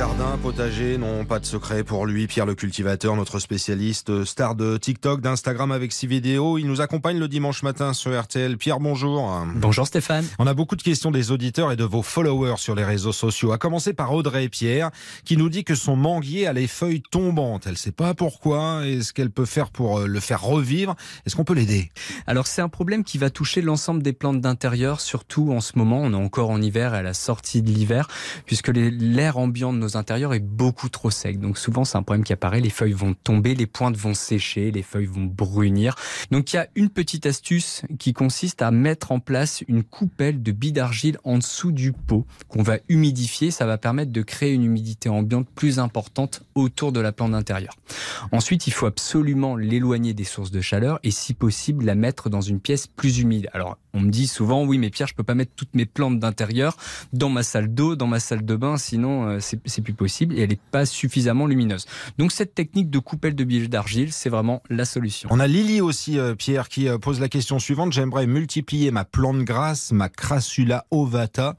Jardin, potager, non, pas de secret pour lui. Pierre le cultivateur, notre spécialiste star de TikTok, d'Instagram avec ses vidéos. Il nous accompagne le dimanche matin sur RTL. Pierre, bonjour. Bonjour Stéphane. On a beaucoup de questions des auditeurs et de vos followers sur les réseaux sociaux. À commencer par Audrey Pierre, qui nous dit que son manguier a les feuilles tombantes. Elle ne sait pas pourquoi et ce qu'elle peut faire pour euh, le faire revivre. Est-ce qu'on peut l'aider? Alors c'est un problème qui va toucher l'ensemble des plantes d'intérieur, surtout en ce moment. On est encore en hiver, à la sortie de l'hiver, puisque l'air ambiant nos intérieurs est beaucoup trop sec. Donc souvent, c'est un problème qui apparaît. Les feuilles vont tomber, les pointes vont sécher, les feuilles vont brunir. Donc il y a une petite astuce qui consiste à mettre en place une coupelle de billes d'argile en dessous du pot qu'on va humidifier. Ça va permettre de créer une humidité ambiante plus importante autour de la plante intérieure. Ensuite, il faut absolument l'éloigner des sources de chaleur et si possible la mettre dans une pièce plus humide. Alors on me dit souvent oui mais Pierre je peux pas mettre toutes mes plantes d'intérieur dans ma salle d'eau, dans ma salle de bain sinon euh, c'est plus possible et elle n'est pas suffisamment lumineuse. Donc cette technique de coupelle de billes d'argile, c'est vraiment la solution. On a Lily aussi, euh, Pierre, qui euh, pose la question suivante. J'aimerais multiplier ma plante grasse, ma crassula ovata.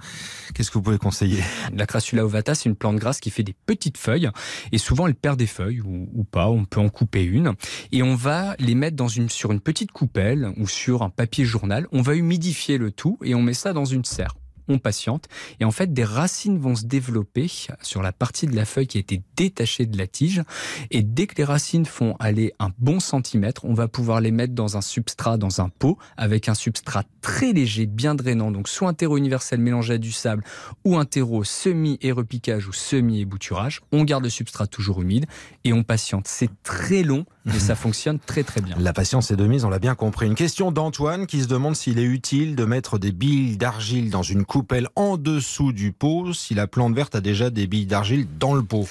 Qu'est-ce que vous pouvez conseiller? La crassula ovata, c'est une plante grasse qui fait des petites feuilles et souvent elle perd des feuilles ou, ou pas. On peut en couper une et on va les mettre dans une, sur une petite coupelle ou sur un papier journal. On va humidifier le tout et on met ça dans une serre on patiente. Et en fait, des racines vont se développer sur la partie de la feuille qui a été détachée de la tige. Et dès que les racines font aller un bon centimètre, on va pouvoir les mettre dans un substrat, dans un pot, avec un substrat très léger, bien drainant. Donc soit un terreau universel mélangé à du sable ou un terreau semi-érepiquage ou semi-ébouturage. On garde le substrat toujours humide et on patiente. C'est très long, mais ça fonctionne très très bien. La patience est de mise, on l'a bien compris. Une question d'Antoine qui se demande s'il est utile de mettre des billes d'argile dans une coupelle en dessous du pot si la plante verte a déjà des billes d'argile dans le pot.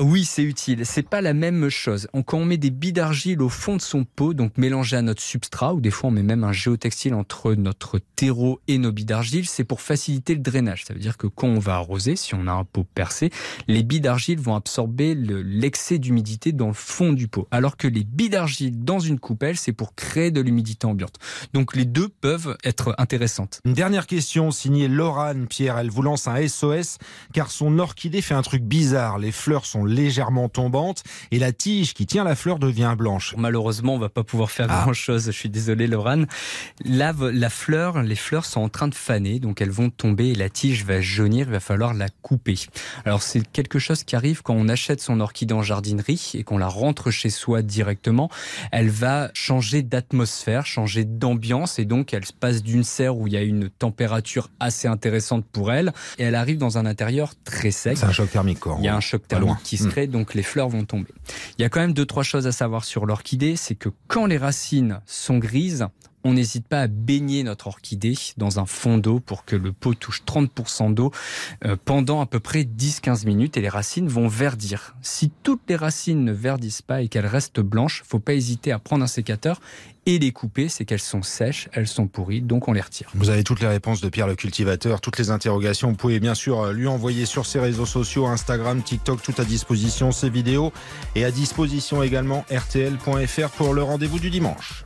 Oui, c'est utile. C'est pas la même chose. Quand on met des billes d'argile au fond de son pot, donc mélangées à notre substrat, ou des fois on met même un géotextile entre notre terreau et nos billes d'argile, c'est pour faciliter le drainage. Ça veut dire que quand on va arroser, si on a un pot percé, les billes d'argile vont absorber l'excès d'humidité dans le fond du pot. Alors que les billes d'argile dans une coupelle, c'est pour créer de l'humidité ambiante. Donc les deux peuvent être intéressantes. Une dernière question signée Laurane Pierre. Elle vous lance un SOS car son orchidée fait un truc bizarre. Les fleurs sont légèrement tombante et la tige qui tient la fleur devient blanche. Malheureusement, on va pas pouvoir faire Ah. grand chose. Je suis désolé, Laurent. Là, la fleur, les fleurs sont en train de faner, donc elles vont tomber et la tige va jaunir. Il va falloir la couper. Alors c'est quelque chose qui arrive quand on achète son orchidée en jardinerie et qu'on la rentre chez soi directement. Elle va changer d'atmosphère, changer d'ambiance et donc elle se passe d'une serre où il y a une température assez intéressante pour elle et elle arrive dans un intérieur très sec. C'est un choc thermique quoi. Il y a un choc thermique qui crée, donc les fleurs vont tomber. Il y a quand même deux, trois choses à savoir sur l'orchidée, c'est que quand les racines sont grises, on n'hésite pas à baigner notre orchidée dans un fond d'eau pour que le pot touche 30% d'eau euh, pendant à peu près 10-15 minutes et les racines vont verdir. Si toutes les racines ne verdissent pas et qu'elles restent blanches, faut pas hésiter à prendre un sécateur et les couper, c'est qu'elles sont sèches, elles sont pourries, donc on les retire. Vous avez toutes les réponses de Pierre le cultivateur, toutes les interrogations. Vous pouvez bien sûr euh, lui envoyer sur ses réseaux sociaux, Instagram, TikTok, tout à disposition, ses vidéos et à disposition également rtl.fr pour le rendez-vous du dimanche.